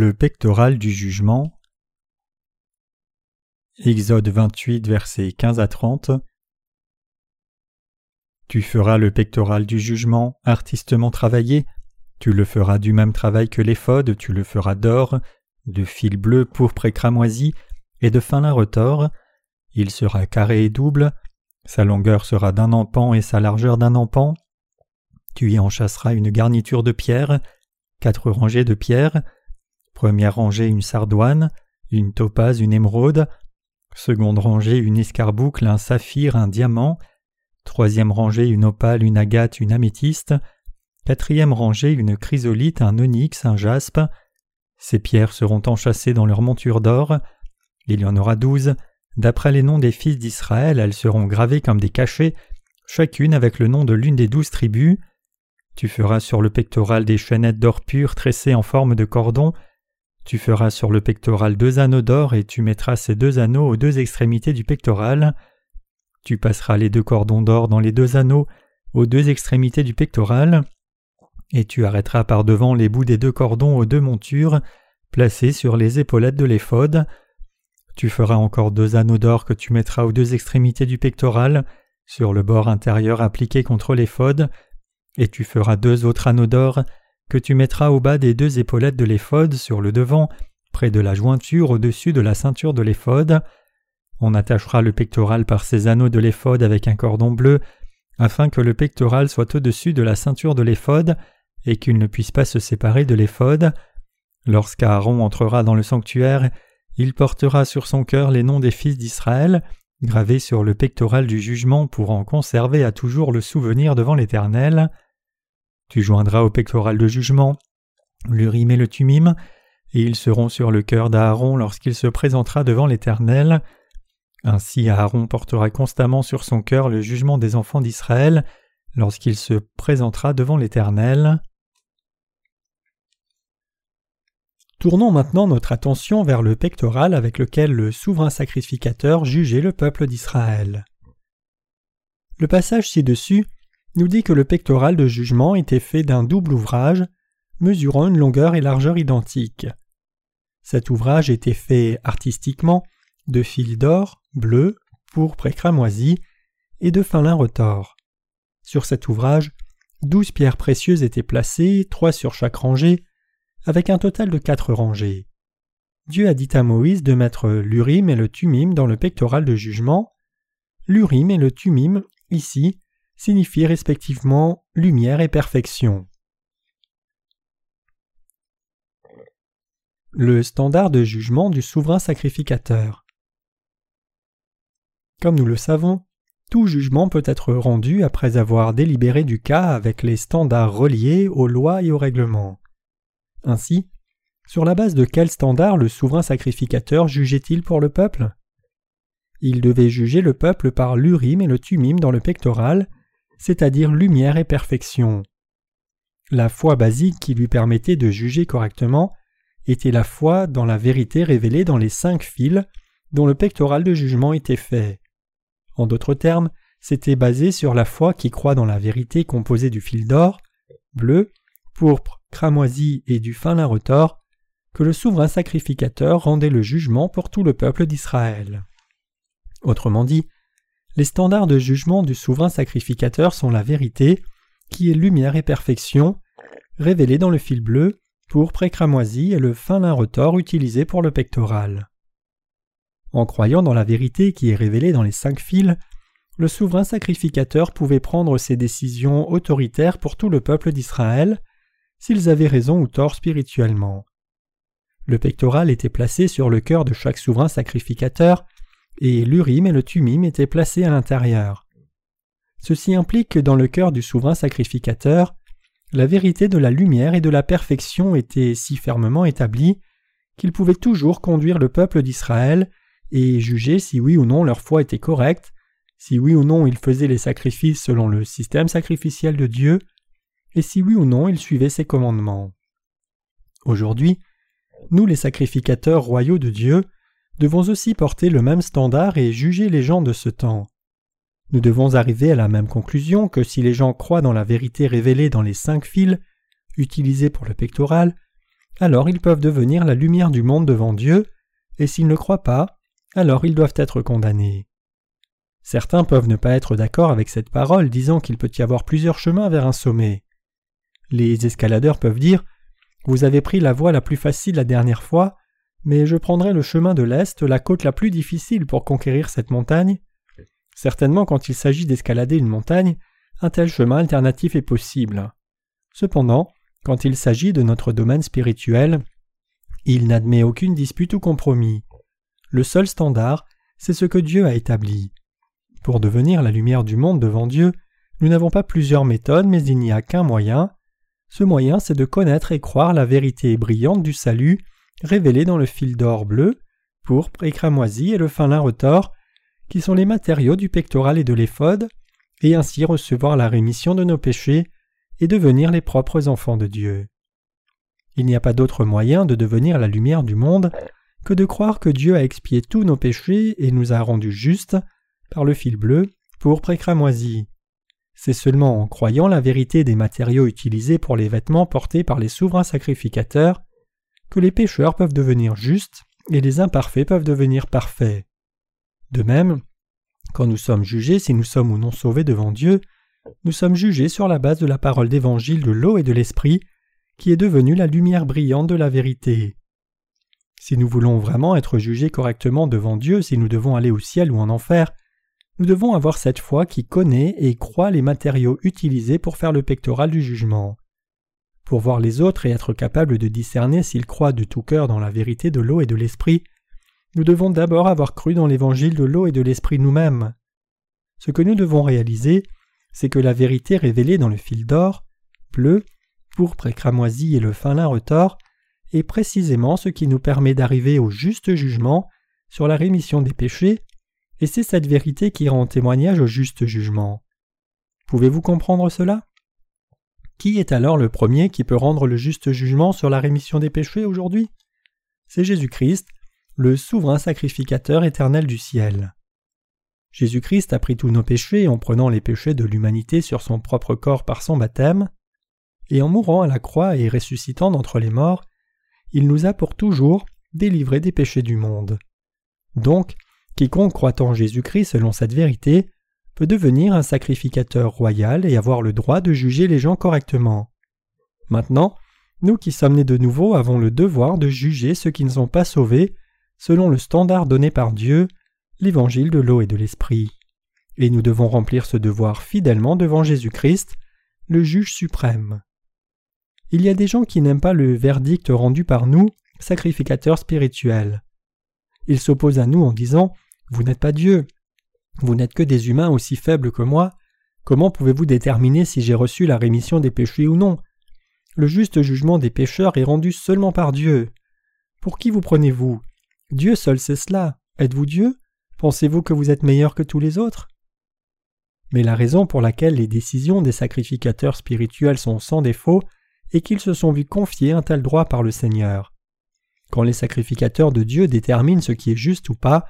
Le pectoral du jugement. Exode 28, versets 15 à 30. Tu feras le pectoral du jugement, artistement travaillé. Tu le feras du même travail que l'éphod, tu le feras d'or, de fil bleu, pourpre et cramoisi, et de fin lin retors. Il sera carré et double. Sa longueur sera d'un empan et sa largeur d'un empan. Tu y enchasseras une garniture de pierre, quatre rangées de pierres. Première rangée une sardoine, une topaze, une émeraude. Seconde rangée une escarboucle, un saphir, un diamant. Troisième rangée une opale, une agate, une améthyste. Quatrième rangée une chrysolite, un onyx, un jaspe. Ces pierres seront enchâssées dans leur monture d'or. Il y en aura douze. D'après les noms des fils d'Israël, elles seront gravées comme des cachets, chacune avec le nom de l'une des douze tribus. Tu feras sur le pectoral des chaînettes d'or pur tressées en forme de cordon. Tu feras sur le pectoral deux anneaux d'or et tu mettras ces deux anneaux aux deux extrémités du pectoral. Tu passeras les deux cordons d'or dans les deux anneaux aux deux extrémités du pectoral. Et tu arrêteras par devant les bouts des deux cordons aux deux montures, placés sur les épaulettes de l'éphod. Tu feras encore deux anneaux d'or que tu mettras aux deux extrémités du pectoral, sur le bord intérieur appliqué contre l'éphod, et tu feras deux autres anneaux d'or que tu mettras au bas des deux épaulettes de l'éphod sur le devant, près de la jointure au-dessus de la ceinture de l'éphod. On attachera le pectoral par ces anneaux de l'éphod avec un cordon bleu, afin que le pectoral soit au-dessus de la ceinture de l'éphod et qu'il ne puisse pas se séparer de l'éphod. Lorsqu'Aaron entrera dans le sanctuaire, il portera sur son cœur les noms des fils d'Israël, gravés sur le pectoral du jugement pour en conserver à toujours le souvenir devant l'Éternel. Tu joindras au pectoral de jugement l'Urim et le Tumim, et ils seront sur le cœur d'Aaron lorsqu'il se présentera devant l'Éternel. Ainsi Aaron portera constamment sur son cœur le jugement des enfants d'Israël lorsqu'il se présentera devant l'Éternel. Tournons maintenant notre attention vers le pectoral avec lequel le souverain sacrificateur jugeait le peuple d'Israël. Le passage ci-dessus nous dit que le pectoral de jugement était fait d'un double ouvrage, mesurant une longueur et largeur identiques. Cet ouvrage était fait artistiquement de fils d'or, bleu, pourpre et cramoisi, et de fin lin retors. Sur cet ouvrage, douze pierres précieuses étaient placées, trois sur chaque rangée, avec un total de quatre rangées. Dieu a dit à Moïse de mettre l'Urim et le Tumim dans le pectoral de jugement. L'Urim et le Tumim, ici, signifient respectivement lumière et perfection. Le standard de jugement du souverain sacrificateur. Comme nous le savons, tout jugement peut être rendu après avoir délibéré du cas avec les standards reliés aux lois et aux règlements. Ainsi, sur la base de quel standard le souverain sacrificateur jugeait-il pour le peuple? Il devait juger le peuple par l'urim et le tumim dans le pectoral, c'est-à-dire lumière et perfection. La foi basique qui lui permettait de juger correctement était la foi dans la vérité révélée dans les cinq fils dont le pectoral de jugement était fait. En d'autres termes, c'était basé sur la foi qui croit dans la vérité composée du fil d'or, bleu, pourpre, cramoisi et du fin lin retors, que le souverain sacrificateur rendait le jugement pour tout le peuple d'Israël. Autrement dit, les standards de jugement du souverain sacrificateur sont la vérité, qui est lumière et perfection, révélée dans le fil bleu, pourpre et et le fin lin retors utilisé pour le pectoral. En croyant dans la vérité qui est révélée dans les cinq fils, le souverain sacrificateur pouvait prendre ses décisions autoritaires pour tout le peuple d'Israël, s'ils avaient raison ou tort spirituellement. Le pectoral était placé sur le cœur de chaque souverain sacrificateur, et l'urim et le tumim étaient placés à l'intérieur. Ceci implique que dans le cœur du souverain sacrificateur, la vérité de la lumière et de la perfection était si fermement établie qu'il pouvait toujours conduire le peuple d'Israël et juger si oui ou non leur foi était correcte, si oui ou non ils faisaient les sacrifices selon le système sacrificiel de Dieu, et si oui ou non ils suivaient ses commandements. Aujourd'hui, nous les sacrificateurs royaux de Dieu devons aussi porter le même standard et juger les gens de ce temps. Nous devons arriver à la même conclusion que si les gens croient dans la vérité révélée dans les cinq fils utilisés pour le pectoral, alors ils peuvent devenir la lumière du monde devant Dieu, et s'ils ne croient pas, alors ils doivent être condamnés. Certains peuvent ne pas être d'accord avec cette parole, disant qu'il peut y avoir plusieurs chemins vers un sommet. Les escaladeurs peuvent dire Vous avez pris la voie la plus facile la dernière fois, mais je prendrai le chemin de l'Est, la côte la plus difficile pour conquérir cette montagne. Certainement, quand il s'agit d'escalader une montagne, un tel chemin alternatif est possible. Cependant, quand il s'agit de notre domaine spirituel, il n'admet aucune dispute ou compromis. Le seul standard, c'est ce que Dieu a établi. Pour devenir la lumière du monde devant Dieu, nous n'avons pas plusieurs méthodes, mais il n'y a qu'un moyen. Ce moyen, c'est de connaître et croire la vérité brillante du salut, révélée dans le fil d'or bleu, pourpre et cramoisi et le fin lin retors, qui sont les matériaux du pectoral et de l'éphode, et ainsi recevoir la rémission de nos péchés et devenir les propres enfants de Dieu. Il n'y a pas d'autre moyen de devenir la lumière du monde que de croire que Dieu a expié tous nos péchés et nous a rendus justes par le fil bleu, pourpre et cramoisi. C'est seulement en croyant la vérité des matériaux utilisés pour les vêtements portés par les souverains sacrificateurs que les pécheurs peuvent devenir justes et les imparfaits peuvent devenir parfaits. De même, quand nous sommes jugés si nous sommes ou non sauvés devant Dieu, nous sommes jugés sur la base de la parole d'évangile de l'eau et de l'esprit, qui est devenue la lumière brillante de la vérité. Si nous voulons vraiment être jugés correctement devant Dieu, si nous devons aller au ciel ou en enfer, nous devons avoir cette foi qui connaît et croit les matériaux utilisés pour faire le pectoral du jugement. Pour voir les autres et être capable de discerner s'ils croient de tout cœur dans la vérité de l'eau et de l'esprit, nous devons d'abord avoir cru dans l'évangile de l'eau et de l'esprit nous-mêmes. Ce que nous devons réaliser, c'est que la vérité révélée dans le fil d'or, bleu, pourpre et cramoisi et le fin lin retors est précisément ce qui nous permet d'arriver au juste jugement sur la rémission des péchés, et c'est cette vérité qui rend témoignage au juste jugement. Pouvez-vous comprendre cela? Qui est alors le premier qui peut rendre le juste jugement sur la rémission des péchés aujourd'hui? C'est Jésus-Christ, le souverain sacrificateur éternel du ciel. Jésus-Christ a pris tous nos péchés en prenant les péchés de l'humanité sur son propre corps par son baptême, et en mourant à la croix et ressuscitant d'entre les morts, il nous a pour toujours délivrés des péchés du monde. Donc, quiconque croit en Jésus-Christ selon cette vérité peut devenir un sacrificateur royal et avoir le droit de juger les gens correctement. Maintenant, nous qui sommes nés de nouveau avons le devoir de juger ceux qui ne sont pas sauvés selon le standard donné par Dieu l'évangile de l'eau et de l'esprit. Et nous devons remplir ce devoir fidèlement devant Jésus-Christ, le juge suprême. Il y a des gens qui n'aiment pas le verdict rendu par nous, sacrificateurs spirituels. Ils s'opposent à nous en disant Vous n'êtes pas Dieu. Vous n'êtes que des humains aussi faibles que moi. Comment pouvez-vous déterminer si j'ai reçu la rémission des péchés ou non? Le juste jugement des pécheurs est rendu seulement par Dieu. Pour qui vous prenez-vous? Dieu seul sait cela. Êtes-vous Dieu? Pensez-vous que vous êtes meilleur que tous les autres? Mais la raison pour laquelle les décisions des sacrificateurs spirituels sont sans défaut est qu'ils se sont vus confier un tel droit par le Seigneur. Quand les sacrificateurs de Dieu déterminent ce qui est juste ou pas,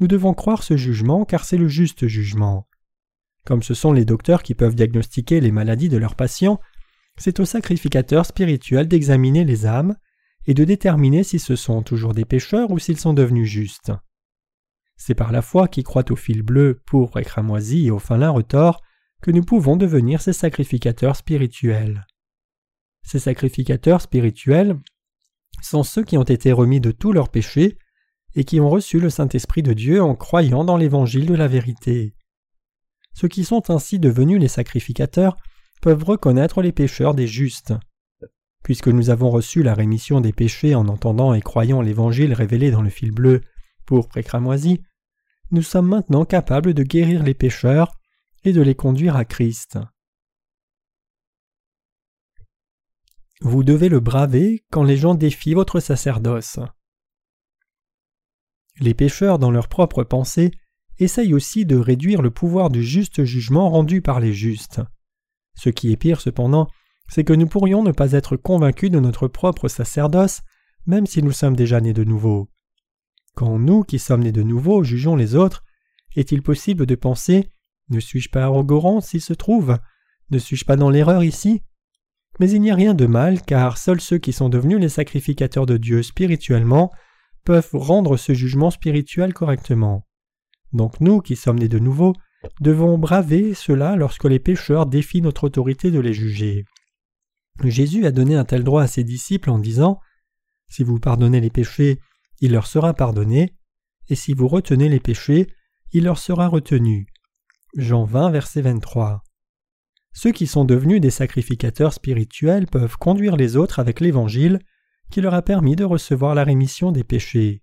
nous devons croire ce jugement car c'est le juste jugement. Comme ce sont les docteurs qui peuvent diagnostiquer les maladies de leurs patients, c'est aux sacrificateurs spirituels d'examiner les âmes et de déterminer si ce sont toujours des pécheurs ou s'ils sont devenus justes. C'est par la foi qui croit au fil bleu, pourpre et cramoisi et au fin lin retors que nous pouvons devenir ces sacrificateurs spirituels. Ces sacrificateurs spirituels sont ceux qui ont été remis de tous leurs péchés et qui ont reçu le Saint-Esprit de Dieu en croyant dans l'évangile de la vérité. Ceux qui sont ainsi devenus les sacrificateurs peuvent reconnaître les pécheurs des justes. Puisque nous avons reçu la rémission des péchés en entendant et croyant l'évangile révélé dans le fil bleu, pourpre et cramoisi, nous sommes maintenant capables de guérir les pécheurs et de les conduire à Christ. Vous devez le braver quand les gens défient votre sacerdoce. Les pécheurs, dans leur propre pensée, essayent aussi de réduire le pouvoir du juste jugement rendu par les justes. Ce qui est pire cependant, c'est que nous pourrions ne pas être convaincus de notre propre sacerdoce, même si nous sommes déjà nés de nouveau. Quand nous, qui sommes nés de nouveau, jugeons les autres, est-il possible de penser Ne suis-je pas arrogant s'il se trouve? Ne suis-je pas dans l'erreur ici? Mais il n'y a rien de mal car seuls ceux qui sont devenus les sacrificateurs de Dieu spirituellement peuvent rendre ce jugement spirituel correctement. Donc nous, qui sommes nés de nouveau, devons braver cela lorsque les pécheurs défient notre autorité de les juger. Jésus a donné un tel droit à ses disciples en disant Si vous pardonnez les péchés, il leur sera pardonné, et si vous retenez les péchés, il leur sera retenu. Jean 20, verset 23. Ceux qui sont devenus des sacrificateurs spirituels peuvent conduire les autres avec l'Évangile qui leur a permis de recevoir la rémission des péchés.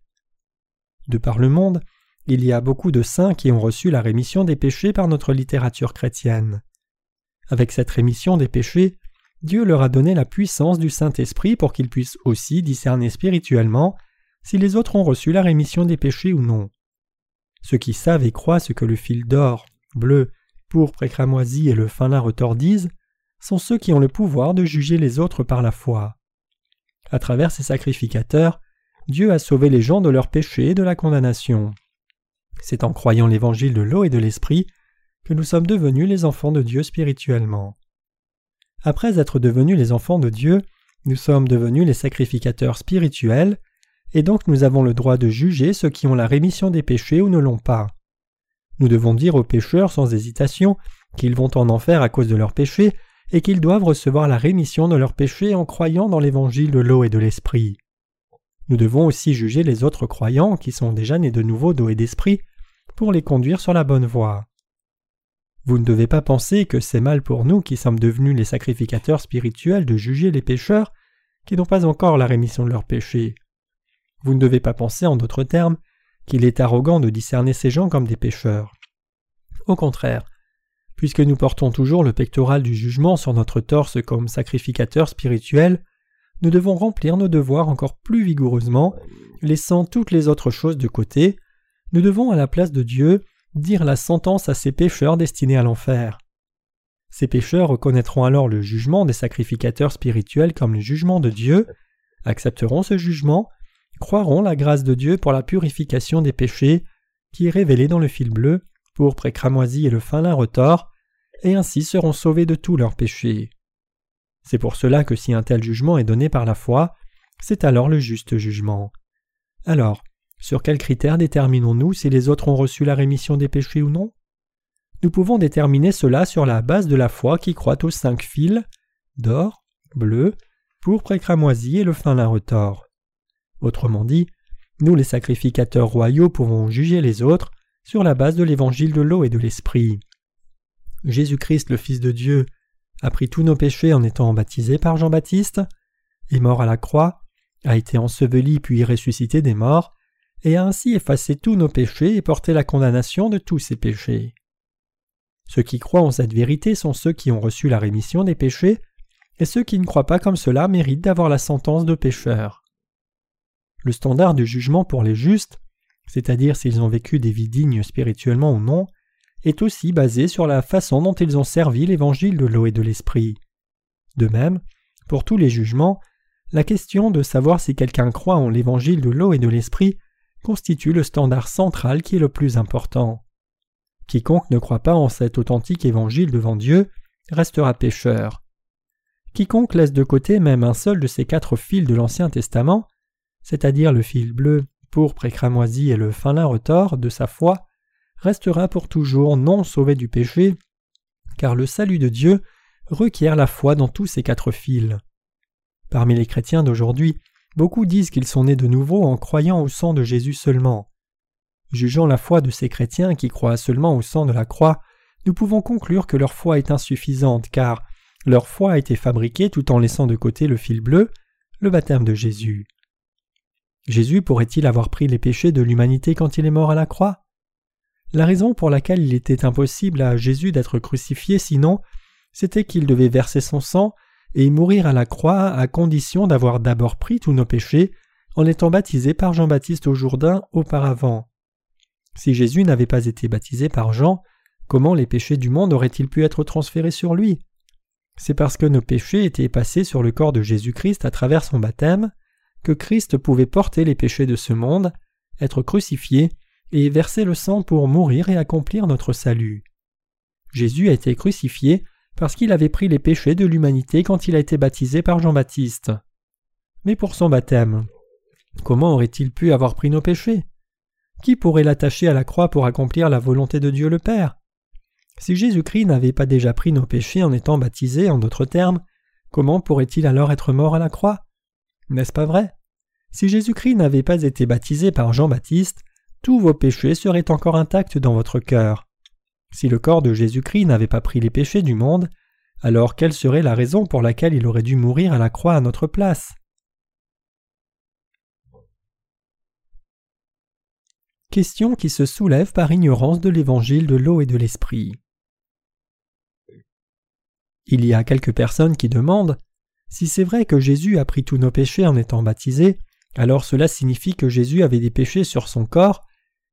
De par le monde, il y a beaucoup de saints qui ont reçu la rémission des péchés par notre littérature chrétienne. Avec cette rémission des péchés, Dieu leur a donné la puissance du Saint-Esprit pour qu'ils puissent aussi discerner spirituellement si les autres ont reçu la rémission des péchés ou non. Ceux qui savent et croient ce que le fil d'or, bleu, pourpre et cramoisi et le fin lin retordisent sont ceux qui ont le pouvoir de juger les autres par la foi. À travers ces sacrificateurs, Dieu a sauvé les gens de leurs péchés et de la condamnation. C'est en croyant l'évangile de l'eau et de l'esprit que nous sommes devenus les enfants de Dieu spirituellement. Après être devenus les enfants de Dieu, nous sommes devenus les sacrificateurs spirituels, et donc nous avons le droit de juger ceux qui ont la rémission des péchés ou ne l'ont pas. Nous devons dire aux pécheurs sans hésitation qu'ils vont en enfer à cause de leurs péchés et qu'ils doivent recevoir la rémission de leurs péchés en croyant dans l'évangile de l'eau et de l'esprit. Nous devons aussi juger les autres croyants qui sont déjà nés de nouveau d'eau et d'esprit pour les conduire sur la bonne voie. Vous ne devez pas penser que c'est mal pour nous qui sommes devenus les sacrificateurs spirituels de juger les pécheurs qui n'ont pas encore la rémission de leurs péchés. Vous ne devez pas penser, en d'autres termes, qu'il est arrogant de discerner ces gens comme des pécheurs. Au contraire, puisque nous portons toujours le pectoral du jugement sur notre torse comme sacrificateur spirituel, nous devons remplir nos devoirs encore plus vigoureusement, laissant toutes les autres choses de côté, nous devons à la place de Dieu dire la sentence à ces pécheurs destinés à l'enfer. Ces pécheurs reconnaîtront alors le jugement des sacrificateurs spirituels comme le jugement de Dieu, accepteront ce jugement, croiront la grâce de Dieu pour la purification des péchés, qui est révélée dans le fil bleu, pourpre et cramoisi et le fin lin retors, et ainsi seront sauvés de tous leurs péchés. C'est pour cela que si un tel jugement est donné par la foi, c'est alors le juste jugement. Alors, sur quels critères déterminons-nous si les autres ont reçu la rémission des péchés ou non? Nous pouvons déterminer cela sur la base de la foi qui croit aux cinq fils d'or, bleu, pourpre et cramoisi et le fin lin retors. Autrement dit, nous les sacrificateurs royaux pouvons juger les autres sur la base de l'évangile de l'eau et de l'esprit. Jésus-Christ, le Fils de Dieu, a pris tous nos péchés en étant baptisé par Jean-Baptiste, est mort à la croix, a été enseveli puis ressuscité des morts, et a ainsi effacé tous nos péchés et porté la condamnation de tous ces péchés. Ceux qui croient en cette vérité sont ceux qui ont reçu la rémission des péchés, et ceux qui ne croient pas comme cela méritent d'avoir la sentence de pécheur. Le standard du jugement pour les justes c'est-à-dire s'ils ont vécu des vies dignes spirituellement ou non, est aussi basé sur la façon dont ils ont servi l'évangile de l'eau et de l'esprit. De même, pour tous les jugements, la question de savoir si quelqu'un croit en l'évangile de l'eau et de l'esprit constitue le standard central qui est le plus important. Quiconque ne croit pas en cet authentique évangile devant Dieu restera pécheur. Quiconque laisse de côté même un seul de ces quatre fils de l'Ancien Testament, c'est-à-dire le fil bleu, pourpre et cramoisi et le fin lin retors de sa foi, restera pour toujours non sauvé du péché, car le salut de Dieu requiert la foi dans tous ces quatre fils. Parmi les chrétiens d'aujourd'hui, beaucoup disent qu'ils sont nés de nouveau en croyant au sang de Jésus seulement. Jugeant la foi de ces chrétiens qui croient seulement au sang de la croix, nous pouvons conclure que leur foi est insuffisante car leur foi a été fabriquée tout en laissant de côté le fil bleu, le baptême de Jésus. Jésus pourrait-il avoir pris les péchés de l'humanité quand il est mort à la croix? La raison pour laquelle il était impossible à Jésus d'être crucifié sinon, c'était qu'il devait verser son sang et mourir à la croix à condition d'avoir d'abord pris tous nos péchés en étant baptisé par Jean-Baptiste au Jourdain auparavant. Si Jésus n'avait pas été baptisé par Jean, comment les péchés du monde auraient-ils pu être transférés sur lui? C'est parce que nos péchés étaient passés sur le corps de Jésus-Christ à travers son baptême que Christ pouvait porter les péchés de ce monde, être crucifié et verser le sang pour mourir et accomplir notre salut. Jésus a été crucifié parce qu'il avait pris les péchés de l'humanité quand il a été baptisé par Jean-Baptiste. Mais pour son baptême, comment aurait-il pu avoir pris nos péchés? Qui pourrait l'attacher à la croix pour accomplir la volonté de Dieu le Père? Si Jésus-Christ n'avait pas déjà pris nos péchés en étant baptisé, en d'autres termes, comment pourrait-il alors être mort à la croix? N'est-ce pas vrai? Si Jésus-Christ n'avait pas été baptisé par Jean-Baptiste, tous vos péchés seraient encore intacts dans votre cœur. Si le corps de Jésus-Christ n'avait pas pris les péchés du monde, alors quelle serait la raison pour laquelle il aurait dû mourir à la croix à notre place? Question qui se soulève par ignorance de l'évangile de l'eau et de l'esprit. Il y a quelques personnes qui demandent Si c'est vrai que Jésus a pris tous nos péchés en étant baptisé, alors cela signifie que Jésus avait des péchés sur son corps,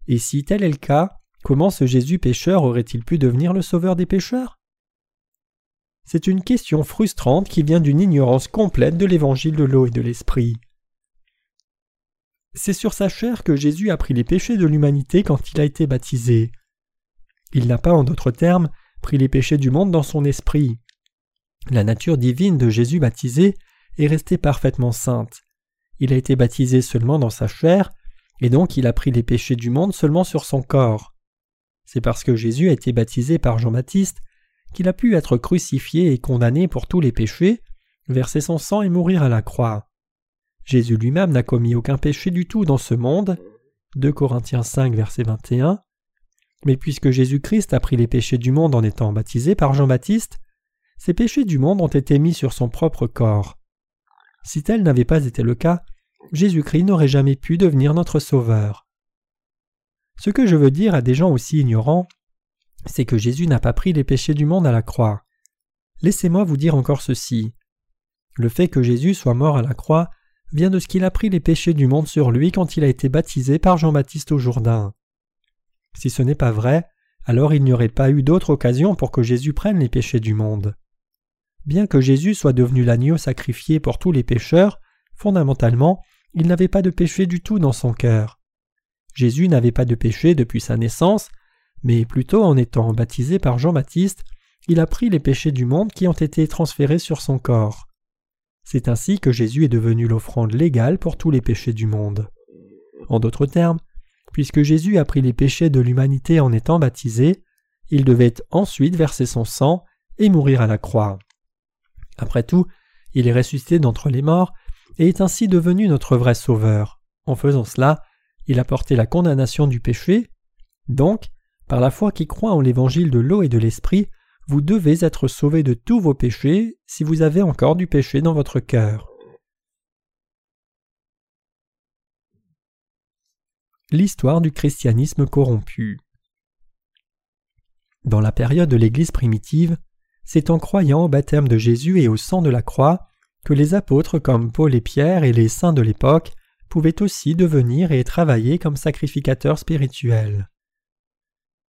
et si tel est le cas, comment ce Jésus pécheur aurait-il pu devenir le sauveur des pécheurs? C'est une question frustrante qui vient d'une ignorance complète de l'évangile de l'eau et de l'esprit. C'est sur sa chair que Jésus a pris les péchés de l'humanité quand il a été baptisé. Il n'a pas, en d'autres termes, pris les péchés du monde dans son esprit. La nature divine de Jésus baptisé est restée parfaitement sainte. Il a été baptisé seulement dans sa chair, et donc il a pris les péchés du monde seulement sur son corps. C'est parce que Jésus a été baptisé par Jean-Baptiste qu'il a pu être crucifié et condamné pour tous les péchés, verser son sang et mourir à la croix. Jésus lui-même n'a commis aucun péché du tout dans ce monde. 2 Corinthiens 5, verset 21. Mais puisque Jésus-Christ a pris les péchés du monde en étant baptisé par Jean-Baptiste, ces péchés du monde ont été mis sur son propre corps. Si tel n'avait pas été le cas, Jésus-Christ n'aurait jamais pu devenir notre Sauveur. Ce que je veux dire à des gens aussi ignorants, c'est que Jésus n'a pas pris les péchés du monde à la croix. Laissez-moi vous dire encore ceci. Le fait que Jésus soit mort à la croix vient de ce qu'il a pris les péchés du monde sur lui quand il a été baptisé par Jean-Baptiste au Jourdain. Si ce n'est pas vrai, alors il n'y aurait pas eu d'autre occasion pour que Jésus prenne les péchés du monde. Bien que Jésus soit devenu l'agneau sacrifié pour tous les pécheurs, fondamentalement, il n'avait pas de péché du tout dans son cœur. Jésus n'avait pas de péché depuis sa naissance, mais plutôt en étant baptisé par Jean-Baptiste, il a pris les péchés du monde qui ont été transférés sur son corps. C'est ainsi que Jésus est devenu l'offrande légale pour tous les péchés du monde. En d'autres termes, puisque Jésus a pris les péchés de l'humanité en étant baptisé, il devait ensuite verser son sang et mourir à la croix. Après tout, il est ressuscité d'entre les morts et est ainsi devenu notre vrai Sauveur. En faisant cela, il a porté la condamnation du péché. Donc, par la foi qui croit en l'évangile de l'eau et de l'esprit, vous devez être sauvé de tous vos péchés si vous avez encore du péché dans votre cœur. L'histoire du christianisme corrompu Dans la période de l'Église primitive, c'est en croyant au baptême de Jésus et au sang de la croix que les apôtres comme Paul et Pierre et les saints de l'époque pouvaient aussi devenir et travailler comme sacrificateurs spirituels.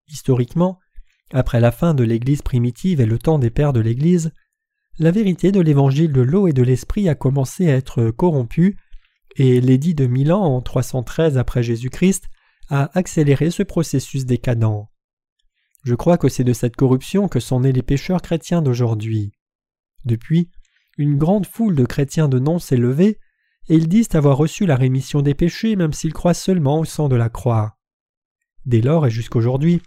Historiquement, après la fin de l'Église primitive et le temps des pères de l'Église, la vérité de l'évangile de l'eau et de l'esprit a commencé à être corrompue, et l'édit de Milan en 313 après Jésus-Christ a accéléré ce processus décadent. Je crois que c'est de cette corruption que sont nés les pécheurs chrétiens d'aujourd'hui. Depuis, une grande foule de chrétiens de nom s'est levée, et ils disent avoir reçu la rémission des péchés même s'ils croient seulement au sang de la croix. Dès lors et jusqu'aujourd'hui,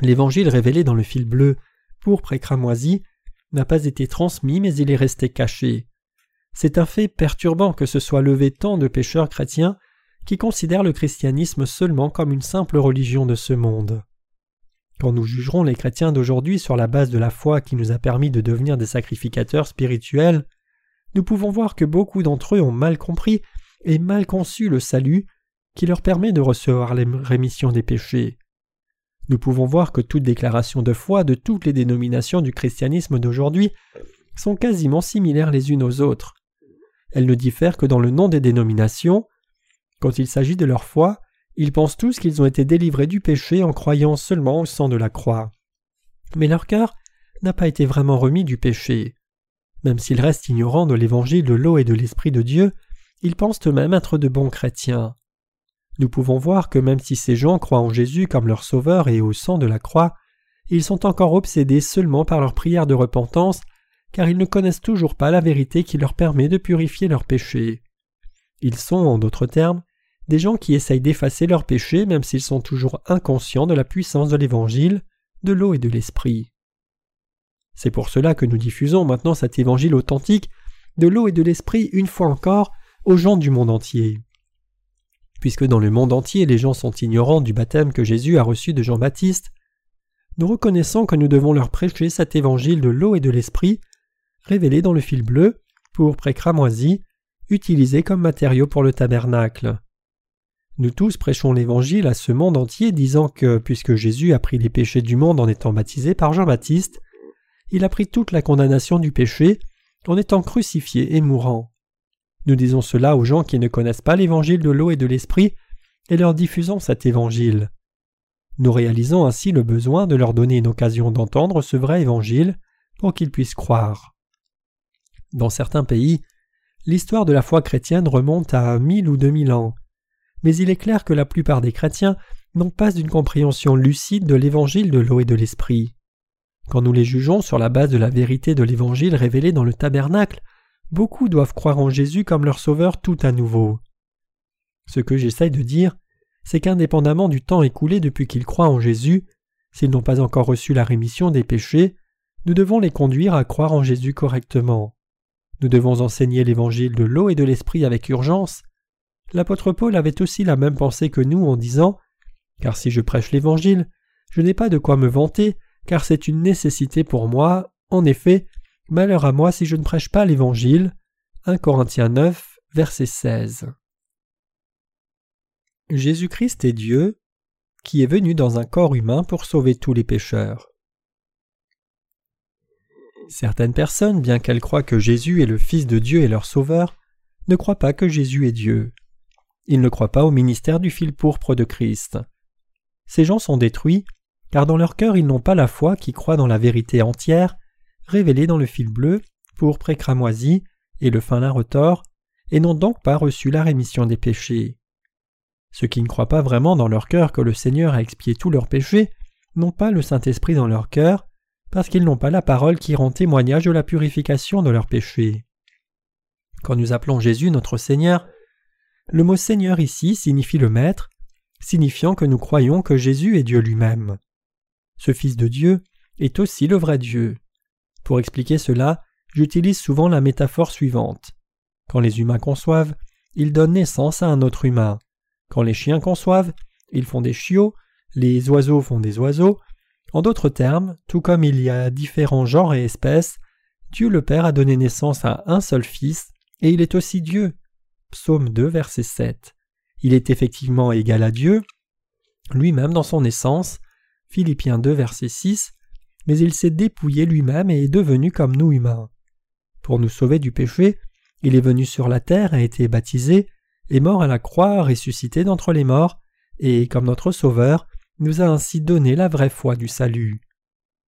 L'évangile révélé dans le fil bleu, pourpre et cramoisi, n'a pas été transmis mais il est resté caché. C'est un fait perturbant que se soient levés tant de pécheurs chrétiens qui considèrent le christianisme seulement comme une simple religion de ce monde. Quand nous jugerons les chrétiens d'aujourd'hui sur la base de la foi qui nous a permis de devenir des sacrificateurs spirituels, nous pouvons voir que beaucoup d'entre eux ont mal compris et mal conçu le salut qui leur permet de recevoir les rémissions des péchés. Nous pouvons voir que toutes déclarations de foi de toutes les dénominations du christianisme d'aujourd'hui sont quasiment similaires les unes aux autres. Elles ne diffèrent que dans le nom des dénominations. Quand il s'agit de leur foi, ils pensent tous qu'ils ont été délivrés du péché en croyant seulement au sang de la croix. Mais leur cœur n'a pas été vraiment remis du péché. Même s'ils restent ignorants de l'évangile de l'eau et de l'Esprit de Dieu, ils pensent eux-mêmes être de bons chrétiens. Nous pouvons voir que même si ces gens croient en Jésus comme leur sauveur et au sang de la croix, ils sont encore obsédés seulement par leur prière de repentance, car ils ne connaissent toujours pas la vérité qui leur permet de purifier leurs péchés. Ils sont, en d'autres termes, des gens qui essayent d'effacer leurs péchés même s'ils sont toujours inconscients de la puissance de l'Évangile, de l'eau et de l'Esprit. C'est pour cela que nous diffusons maintenant cet Évangile authentique de l'eau et de l'Esprit une fois encore aux gens du monde entier. Puisque dans le monde entier les gens sont ignorants du baptême que Jésus a reçu de Jean-Baptiste, nous reconnaissons que nous devons leur prêcher cet évangile de l'eau et de l'esprit, révélé dans le fil bleu, pour cramoisi, utilisé comme matériau pour le tabernacle. Nous tous prêchons l'évangile à ce monde entier, disant que, puisque Jésus a pris les péchés du monde en étant baptisé par Jean-Baptiste, il a pris toute la condamnation du péché en étant crucifié et mourant. Nous disons cela aux gens qui ne connaissent pas l'évangile de l'eau et de l'esprit, et leur diffusons cet évangile. Nous réalisons ainsi le besoin de leur donner une occasion d'entendre ce vrai évangile pour qu'ils puissent croire. Dans certains pays, l'histoire de la foi chrétienne remonte à mille ou deux mille ans, mais il est clair que la plupart des chrétiens n'ont pas une compréhension lucide de l'évangile de l'eau et de l'esprit. Quand nous les jugeons sur la base de la vérité de l'évangile révélé dans le tabernacle, beaucoup doivent croire en Jésus comme leur sauveur tout à nouveau. Ce que j'essaye de dire, c'est qu'indépendamment du temps écoulé depuis qu'ils croient en Jésus, s'ils n'ont pas encore reçu la rémission des péchés, nous devons les conduire à croire en Jésus correctement. Nous devons enseigner l'évangile de l'eau et de l'esprit avec urgence. L'apôtre Paul avait aussi la même pensée que nous en disant Car si je prêche l'évangile, je n'ai pas de quoi me vanter, car c'est une nécessité pour moi. En effet, malheur à moi si je ne prêche pas l'évangile. 1 Corinthiens 9, verset 16. Jésus-Christ est Dieu, qui est venu dans un corps humain pour sauver tous les pécheurs. Certaines personnes, bien qu'elles croient que Jésus est le Fils de Dieu et leur Sauveur, ne croient pas que Jésus est Dieu. Ils ne croient pas au ministère du fil pourpre de Christ. Ces gens sont détruits, car dans leur cœur ils n'ont pas la foi qui croit dans la vérité entière, révélée dans le fil bleu, pourpre et cramoisi, et le fin lin retors, et n'ont donc pas reçu la rémission des péchés. Ceux qui ne croient pas vraiment dans leur cœur que le Seigneur a expié tous leurs péchés n'ont pas le Saint-Esprit dans leur cœur, parce qu'ils n'ont pas la parole qui rend témoignage de la purification de leurs péchés. Quand nous appelons Jésus notre Seigneur, le mot Seigneur ici signifie le Maître, signifiant que nous croyons que Jésus est Dieu lui-même. Ce Fils de Dieu est aussi le vrai Dieu. Pour expliquer cela, j'utilise souvent la métaphore suivante. Quand les humains conçoivent, ils donnent naissance à un autre humain. Quand les chiens conçoivent, ils font des chiots, les oiseaux font des oiseaux. En d'autres termes, tout comme il y a différents genres et espèces, Dieu le Père a donné naissance à un seul Fils, et il est aussi Dieu. Psaume 2, verset 7. Il est effectivement égal à Dieu, lui-même dans son essence. Philippiens 2, verset 6. Mais il s'est dépouillé lui-même et est devenu comme nous humains. Pour nous sauver du péché, il est venu sur la terre, a été baptisé, est mort à la croix, ressuscité d'entre les morts, et, comme notre Sauveur, nous a ainsi donné la vraie foi du salut.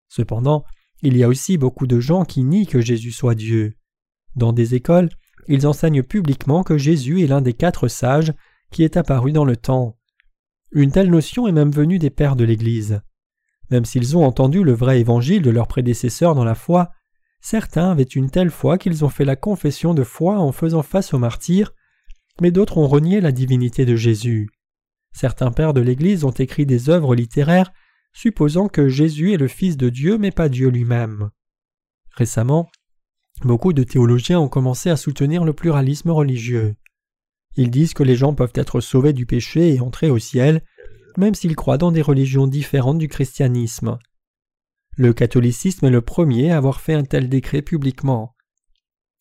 Cependant, il y a aussi beaucoup de gens qui nient que Jésus soit Dieu. Dans des écoles, ils enseignent publiquement que Jésus est l'un des quatre sages qui est apparu dans le temps. Une telle notion est même venue des pères de l'Église. Même s'ils ont entendu le vrai évangile de leurs prédécesseurs dans la foi, certains avaient une telle foi qu'ils ont fait la confession de foi en faisant face aux martyrs mais d'autres ont renié la divinité de Jésus. Certains pères de l'Église ont écrit des œuvres littéraires supposant que Jésus est le Fils de Dieu mais pas Dieu lui-même. Récemment, beaucoup de théologiens ont commencé à soutenir le pluralisme religieux. Ils disent que les gens peuvent être sauvés du péché et entrer au ciel, même s'ils croient dans des religions différentes du christianisme. Le catholicisme est le premier à avoir fait un tel décret publiquement.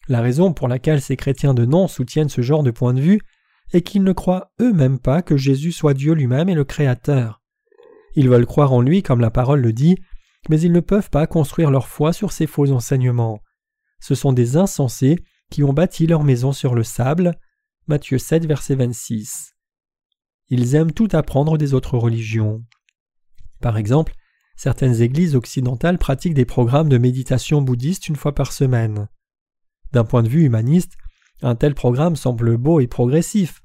La raison pour laquelle ces chrétiens de nom soutiennent ce genre de point de vue est qu'ils ne croient eux-mêmes pas que Jésus soit Dieu lui-même et le Créateur. Ils veulent croire en lui comme la parole le dit, mais ils ne peuvent pas construire leur foi sur ces faux enseignements. Ce sont des insensés qui ont bâti leur maison sur le sable. Matthieu 7, verset 26. Ils aiment tout apprendre des autres religions. Par exemple, certaines églises occidentales pratiquent des programmes de méditation bouddhiste une fois par semaine. D'un point de vue humaniste, un tel programme semble beau et progressif,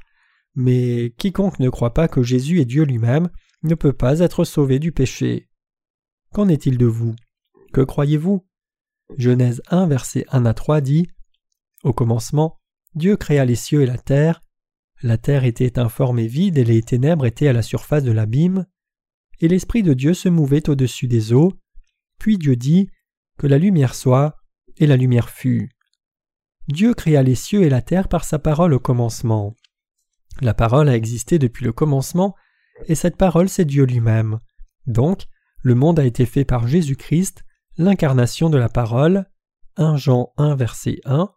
mais quiconque ne croit pas que Jésus est Dieu lui-même ne peut pas être sauvé du péché. Qu'en est-il de vous? Que croyez-vous? Genèse 1, versets 1 à 3 dit Au commencement, Dieu créa les cieux et la terre. La terre était informe et vide, et les ténèbres étaient à la surface de l'abîme. Et l'Esprit de Dieu se mouvait au-dessus des eaux. Puis Dieu dit Que la lumière soit, et la lumière fut. Dieu créa les cieux et la terre par sa parole au commencement. La parole a existé depuis le commencement, et cette parole c'est Dieu lui-même. Donc, le monde a été fait par Jésus-Christ, l'incarnation de la parole. 1 Jean 1 verset 1,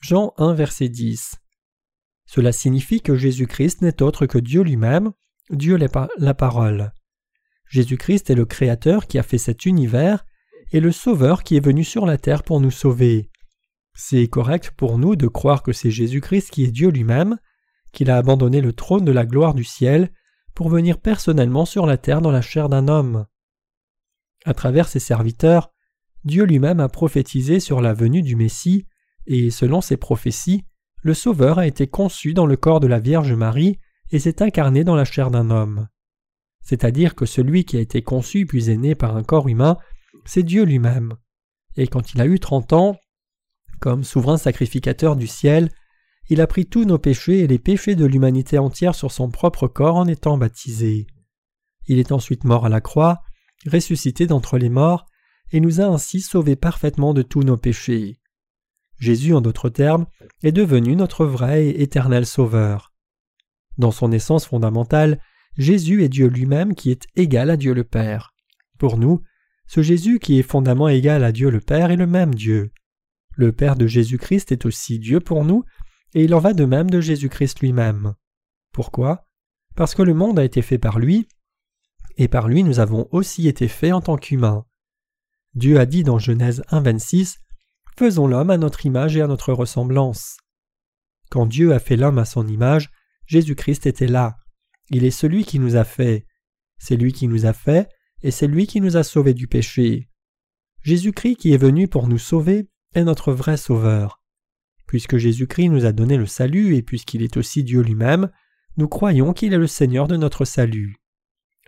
Jean 1 verset 10. Cela signifie que Jésus-Christ n'est autre que Dieu lui-même, Dieu la parole. Jésus-Christ est le Créateur qui a fait cet univers et le Sauveur qui est venu sur la terre pour nous sauver. C'est correct pour nous de croire que c'est Jésus-Christ qui est Dieu lui-même, qu'il a abandonné le trône de la gloire du ciel pour venir personnellement sur la terre dans la chair d'un homme. À travers ses serviteurs, Dieu lui-même a prophétisé sur la venue du Messie, et selon ses prophéties, le Sauveur a été conçu dans le corps de la Vierge Marie et s'est incarné dans la chair d'un homme. C'est-à-dire que celui qui a été conçu puis est né par un corps humain, c'est Dieu lui-même. Et quand il a eu trente ans, comme souverain sacrificateur du ciel, il a pris tous nos péchés et les péchés de l'humanité entière sur son propre corps en étant baptisé. Il est ensuite mort à la croix, ressuscité d'entre les morts, et nous a ainsi sauvés parfaitement de tous nos péchés. Jésus, en d'autres termes, est devenu notre vrai et éternel Sauveur. Dans son essence fondamentale, Jésus est Dieu lui-même qui est égal à Dieu le Père. Pour nous, ce Jésus qui est fondamentalement égal à Dieu le Père est le même Dieu. Le Père de Jésus-Christ est aussi Dieu pour nous, et il en va de même de Jésus-Christ lui-même. Pourquoi? Parce que le monde a été fait par lui, et par lui nous avons aussi été faits en tant qu'humains. Dieu a dit dans Genèse 1.26 Faisons l'homme à notre image et à notre ressemblance. Quand Dieu a fait l'homme à son image, Jésus-Christ était là. Il est celui qui nous a fait. C'est lui qui nous a fait, et c'est lui qui nous a sauvés du péché. Jésus-Christ qui est venu pour nous sauver est notre vrai Sauveur. Puisque Jésus-Christ nous a donné le salut et puisqu'il est aussi Dieu lui-même, nous croyons qu'il est le Seigneur de notre salut.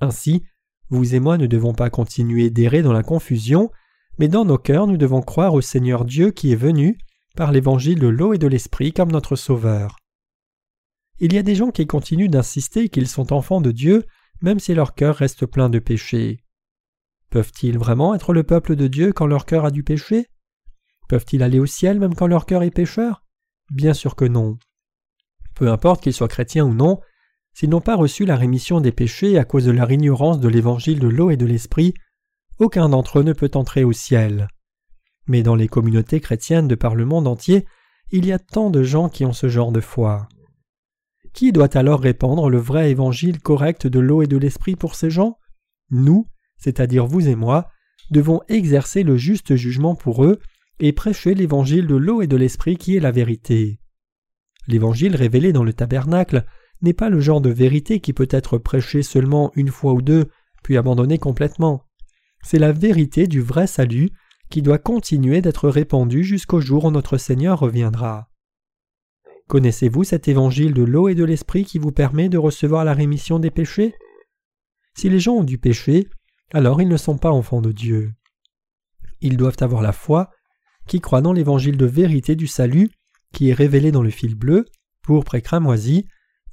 Ainsi, vous et moi ne devons pas continuer d'errer dans la confusion, mais dans nos cœurs nous devons croire au Seigneur Dieu qui est venu par l'évangile de l'eau et de l'esprit comme notre Sauveur. Il y a des gens qui continuent d'insister qu'ils sont enfants de Dieu même si leur cœur reste plein de péché. Peuvent-ils vraiment être le peuple de Dieu quand leur cœur a du péché? Peuvent-ils aller au ciel même quand leur cœur est pécheur? Bien sûr que non. Peu importe qu'ils soient chrétiens ou non, s'ils n'ont pas reçu la rémission des péchés à cause de leur ignorance de l'évangile de l'eau et de l'esprit, aucun d'entre eux ne peut entrer au ciel. Mais dans les communautés chrétiennes de par le monde entier, il y a tant de gens qui ont ce genre de foi. Qui doit alors répandre le vrai évangile correct de l'eau et de l'esprit pour ces gens? Nous, c'est-à-dire vous et moi, devons exercer le juste jugement pour eux et prêcher l'évangile de l'eau et de l'esprit qui est la vérité. L'évangile révélé dans le tabernacle n'est pas le genre de vérité qui peut être prêché seulement une fois ou deux, puis abandonné complètement. C'est la vérité du vrai salut qui doit continuer d'être répandue jusqu'au jour où notre Seigneur reviendra. Connaissez-vous cet évangile de l'eau et de l'esprit qui vous permet de recevoir la rémission des péchés? Si les gens ont du péché, alors ils ne sont pas enfants de Dieu. Ils doivent avoir la foi qui croit dans l'évangile de vérité du salut qui est révélé dans le fil bleu, pourpre et cramoisi,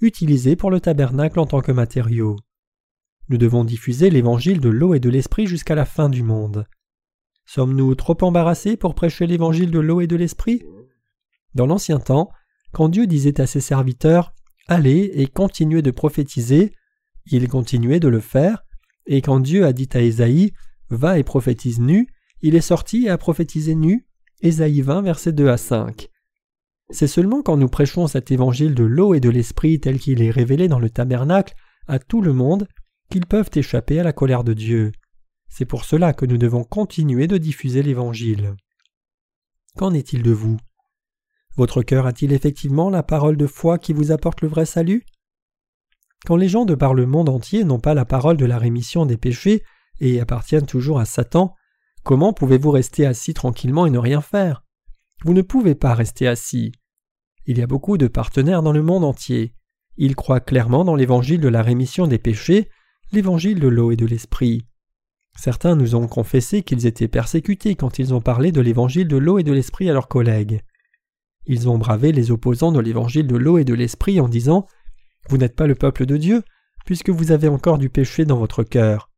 utilisé pour le tabernacle en tant que matériau. Nous devons diffuser l'évangile de l'eau et de l'esprit jusqu'à la fin du monde. Sommes-nous trop embarrassés pour prêcher l'évangile de l'eau et de l'esprit? Dans l'ancien temps, quand Dieu disait à ses serviteurs Allez et continuez de prophétiser, ils continuaient de le faire, et quand Dieu a dit à Ésaïe Va et prophétise nu, il est sorti et a prophétisé nu. Ésaïe 20, versets 2 à 5. C'est seulement quand nous prêchons cet évangile de l'eau et de l'esprit tel qu'il est révélé dans le tabernacle à tout le monde qu'ils peuvent échapper à la colère de Dieu. C'est pour cela que nous devons continuer de diffuser l'Évangile. Qu'en est-il de vous? Votre cœur a-t-il effectivement la parole de foi qui vous apporte le vrai salut? Quand les gens de par le monde entier n'ont pas la parole de la rémission des péchés et appartiennent toujours à Satan, comment pouvez-vous rester assis tranquillement et ne rien faire? Vous ne pouvez pas rester assis. Il y a beaucoup de partenaires dans le monde entier. Ils croient clairement dans l'évangile de la rémission des péchés, l'évangile de l'eau et de l'esprit. Certains nous ont confessé qu'ils étaient persécutés quand ils ont parlé de l'évangile de l'eau et de l'esprit à leurs collègues. Ils ont bravé les opposants de l'évangile de l'eau et de l'esprit en disant Vous n'êtes pas le peuple de Dieu, puisque vous avez encore du péché dans votre cœur.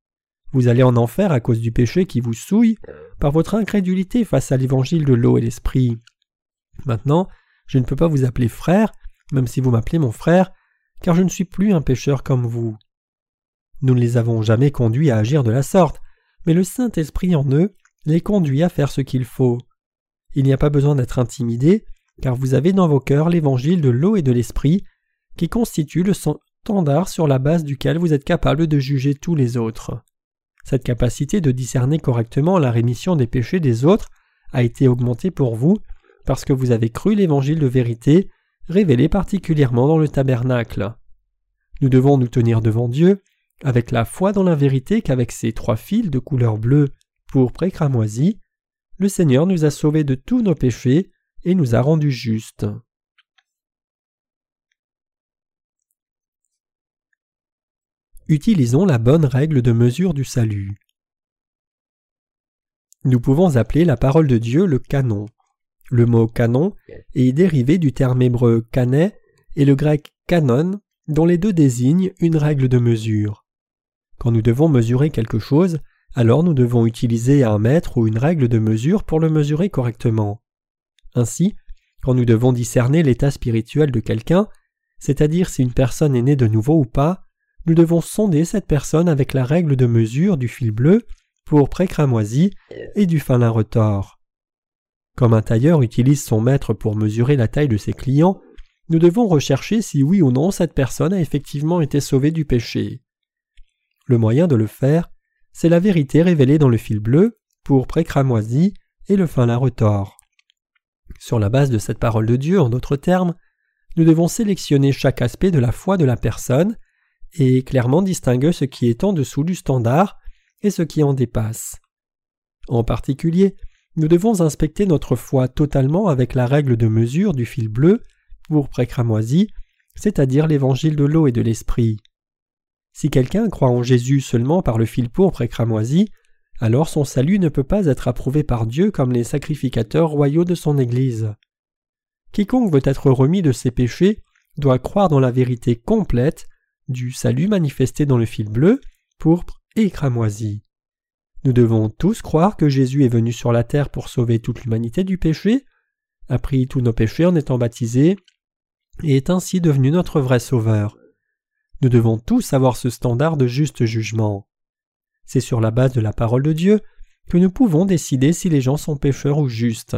Vous allez en enfer à cause du péché qui vous souille par votre incrédulité face à l'évangile de l'eau et l'esprit. Maintenant, je ne peux pas vous appeler frère, même si vous m'appelez mon frère, car je ne suis plus un pécheur comme vous. Nous ne les avons jamais conduits à agir de la sorte, mais le Saint-Esprit en eux les conduit à faire ce qu'il faut. Il n'y a pas besoin d'être intimidé, car vous avez dans vos cœurs l'évangile de l'eau et de l'esprit, qui constitue le standard sur la base duquel vous êtes capable de juger tous les autres. Cette capacité de discerner correctement la rémission des péchés des autres a été augmentée pour vous parce que vous avez cru l'évangile de vérité révélé particulièrement dans le tabernacle. Nous devons nous tenir devant Dieu avec la foi dans la vérité qu'avec ces trois fils de couleur bleue, pourpre et le Seigneur nous a sauvés de tous nos péchés et nous a rendus justes. Utilisons la bonne règle de mesure du salut. Nous pouvons appeler la parole de Dieu le canon. Le mot canon est dérivé du terme hébreu canet et le grec canon, dont les deux désignent une règle de mesure. Quand nous devons mesurer quelque chose, alors nous devons utiliser un mètre ou une règle de mesure pour le mesurer correctement. Ainsi, quand nous devons discerner l'état spirituel de quelqu'un, c'est-à-dire si une personne est née de nouveau ou pas, nous devons sonder cette personne avec la règle de mesure du fil bleu, pour cramoisi et du fin lin retors. Comme un tailleur utilise son mètre pour mesurer la taille de ses clients, nous devons rechercher si oui ou non cette personne a effectivement été sauvée du péché. Le moyen de le faire, c'est la vérité révélée dans le fil bleu, pour cramoisi et le fin lin retors. Sur la base de cette parole de Dieu, en d'autres termes, nous devons sélectionner chaque aspect de la foi de la personne et clairement distinguer ce qui est en dessous du standard et ce qui en dépasse. En particulier, nous devons inspecter notre foi totalement avec la règle de mesure du fil bleu pour précramoisi, c'est-à-dire l'évangile de l'eau et de l'esprit. Si quelqu'un croit en Jésus seulement par le fil pourpre et cramoisi, alors son salut ne peut pas être approuvé par Dieu comme les sacrificateurs royaux de son Église. Quiconque veut être remis de ses péchés doit croire dans la vérité complète du salut manifesté dans le fil bleu, pourpre et cramoisi. Nous devons tous croire que Jésus est venu sur la terre pour sauver toute l'humanité du péché, a pris tous nos péchés en étant baptisé, et est ainsi devenu notre vrai sauveur. Nous devons tous avoir ce standard de juste jugement. C'est sur la base de la parole de Dieu que nous pouvons décider si les gens sont pécheurs ou justes.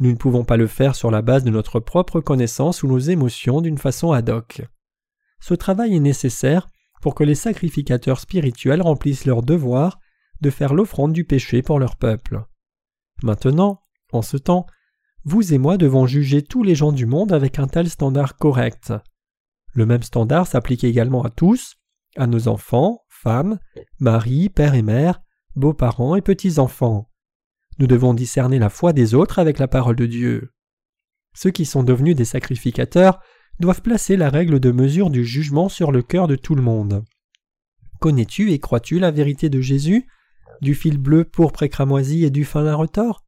Nous ne pouvons pas le faire sur la base de notre propre connaissance ou nos émotions d'une façon ad hoc. Ce travail est nécessaire pour que les sacrificateurs spirituels remplissent leur devoir de faire l'offrande du péché pour leur peuple. Maintenant, en ce temps, vous et moi devons juger tous les gens du monde avec un tel standard correct. Le même standard s'applique également à tous, à nos enfants, femmes, maris, pères et mères, beaux-parents et petits-enfants. Nous devons discerner la foi des autres avec la parole de Dieu. Ceux qui sont devenus des sacrificateurs doivent placer la règle de mesure du jugement sur le cœur de tout le monde. Connais-tu et crois-tu la vérité de Jésus? Du fil bleu pour précramoisi et du fin lin retors?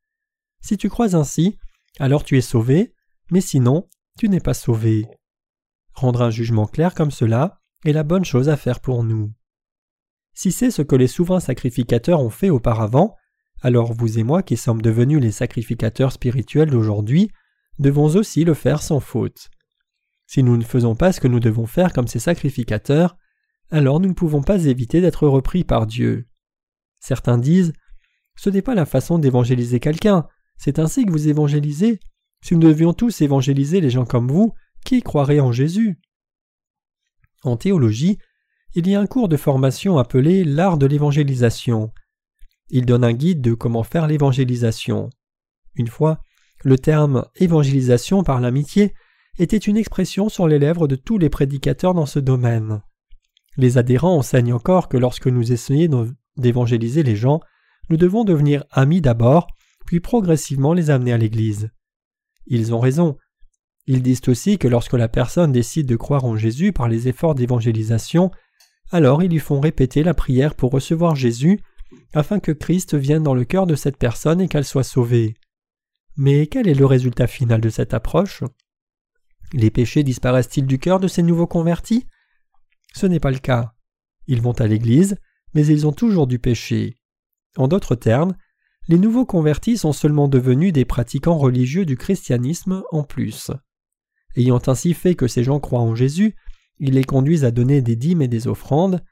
Si tu crois ainsi, alors tu es sauvé, mais sinon, tu n'es pas sauvé. Rendre un jugement clair comme cela est la bonne chose à faire pour nous. Si c'est ce que les souverains sacrificateurs ont fait auparavant, alors vous et moi qui sommes devenus les sacrificateurs spirituels d'aujourd'hui devons aussi le faire sans faute. Si nous ne faisons pas ce que nous devons faire comme ces sacrificateurs, alors nous ne pouvons pas éviter d'être repris par Dieu. Certains disent Ce n'est pas la façon d'évangéliser quelqu'un, c'est ainsi que vous évangélisez. Si nous devions tous évangéliser les gens comme vous, qui croirait en Jésus? En théologie, il y a un cours de formation appelé l'art de l'évangélisation. Il donne un guide de comment faire l'évangélisation. Une fois, le terme évangélisation par l'amitié était une expression sur les lèvres de tous les prédicateurs dans ce domaine. Les adhérents enseignent encore que lorsque nous essayons d'évangéliser les gens, nous devons devenir amis d'abord, puis progressivement les amener à l'Église. Ils ont raison. Ils disent aussi que lorsque la personne décide de croire en Jésus par les efforts d'évangélisation, alors ils lui font répéter la prière pour recevoir Jésus afin que Christ vienne dans le cœur de cette personne et qu'elle soit sauvée. Mais quel est le résultat final de cette approche? Les péchés disparaissent-ils du cœur de ces nouveaux convertis? Ce n'est pas le cas. Ils vont à l'Église, mais ils ont toujours du péché. En d'autres termes, les nouveaux convertis sont seulement devenus des pratiquants religieux du christianisme en plus. Ayant ainsi fait que ces gens croient en Jésus, ils les conduisent à donner des dîmes et des offrandes.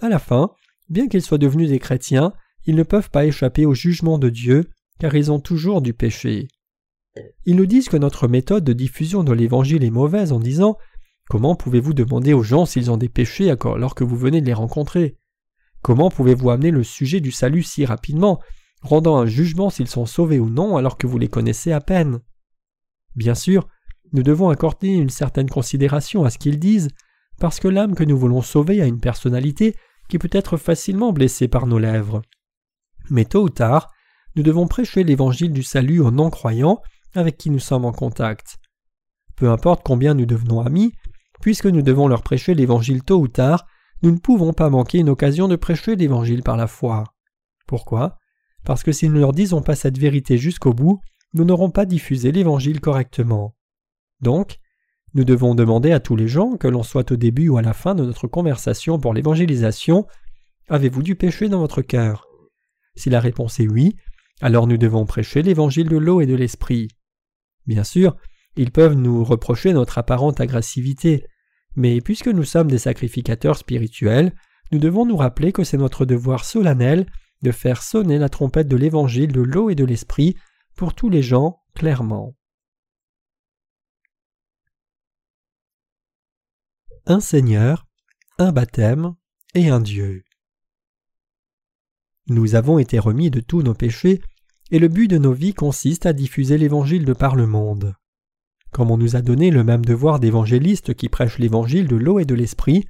À la fin, bien qu'ils soient devenus des chrétiens, ils ne peuvent pas échapper au jugement de Dieu, car ils ont toujours du péché. Ils nous disent que notre méthode de diffusion de l'Évangile est mauvaise en disant Comment pouvez-vous demander aux gens s'ils ont des péchés alors que vous venez de les rencontrer? Comment pouvez-vous amener le sujet du salut si rapidement, rendant un jugement s'ils sont sauvés ou non alors que vous les connaissez à peine? Bien sûr, nous devons accorder une certaine considération à ce qu'ils disent, parce que l'âme que nous voulons sauver a une personnalité qui peut être facilement blessée par nos lèvres. Mais tôt ou tard, nous devons prêcher l'évangile du salut aux non-croyants avec qui nous sommes en contact. Peu importe combien nous devenons amis, puisque nous devons leur prêcher l'évangile tôt ou tard, nous ne pouvons pas manquer une occasion de prêcher l'évangile par la foi. Pourquoi? Parce que si nous ne leur disons pas cette vérité jusqu'au bout, nous n'aurons pas diffusé l'évangile correctement. Donc, nous devons demander à tous les gens, que l'on soit au début ou à la fin de notre conversation pour l'évangélisation, Avez-vous du péché dans votre cœur? Si la réponse est oui, alors nous devons prêcher l'évangile de l'eau et de l'esprit. Bien sûr, ils peuvent nous reprocher notre apparente agressivité, mais puisque nous sommes des sacrificateurs spirituels, nous devons nous rappeler que c'est notre devoir solennel de faire sonner la trompette de l'évangile de l'eau et de l'esprit pour tous les gens clairement. un Seigneur, un baptême et un Dieu. Nous avons été remis de tous nos péchés, et le but de nos vies consiste à diffuser l'Évangile de par le monde. Comme on nous a donné le même devoir d'évangéliste qui prêche l'Évangile de l'eau et de l'Esprit,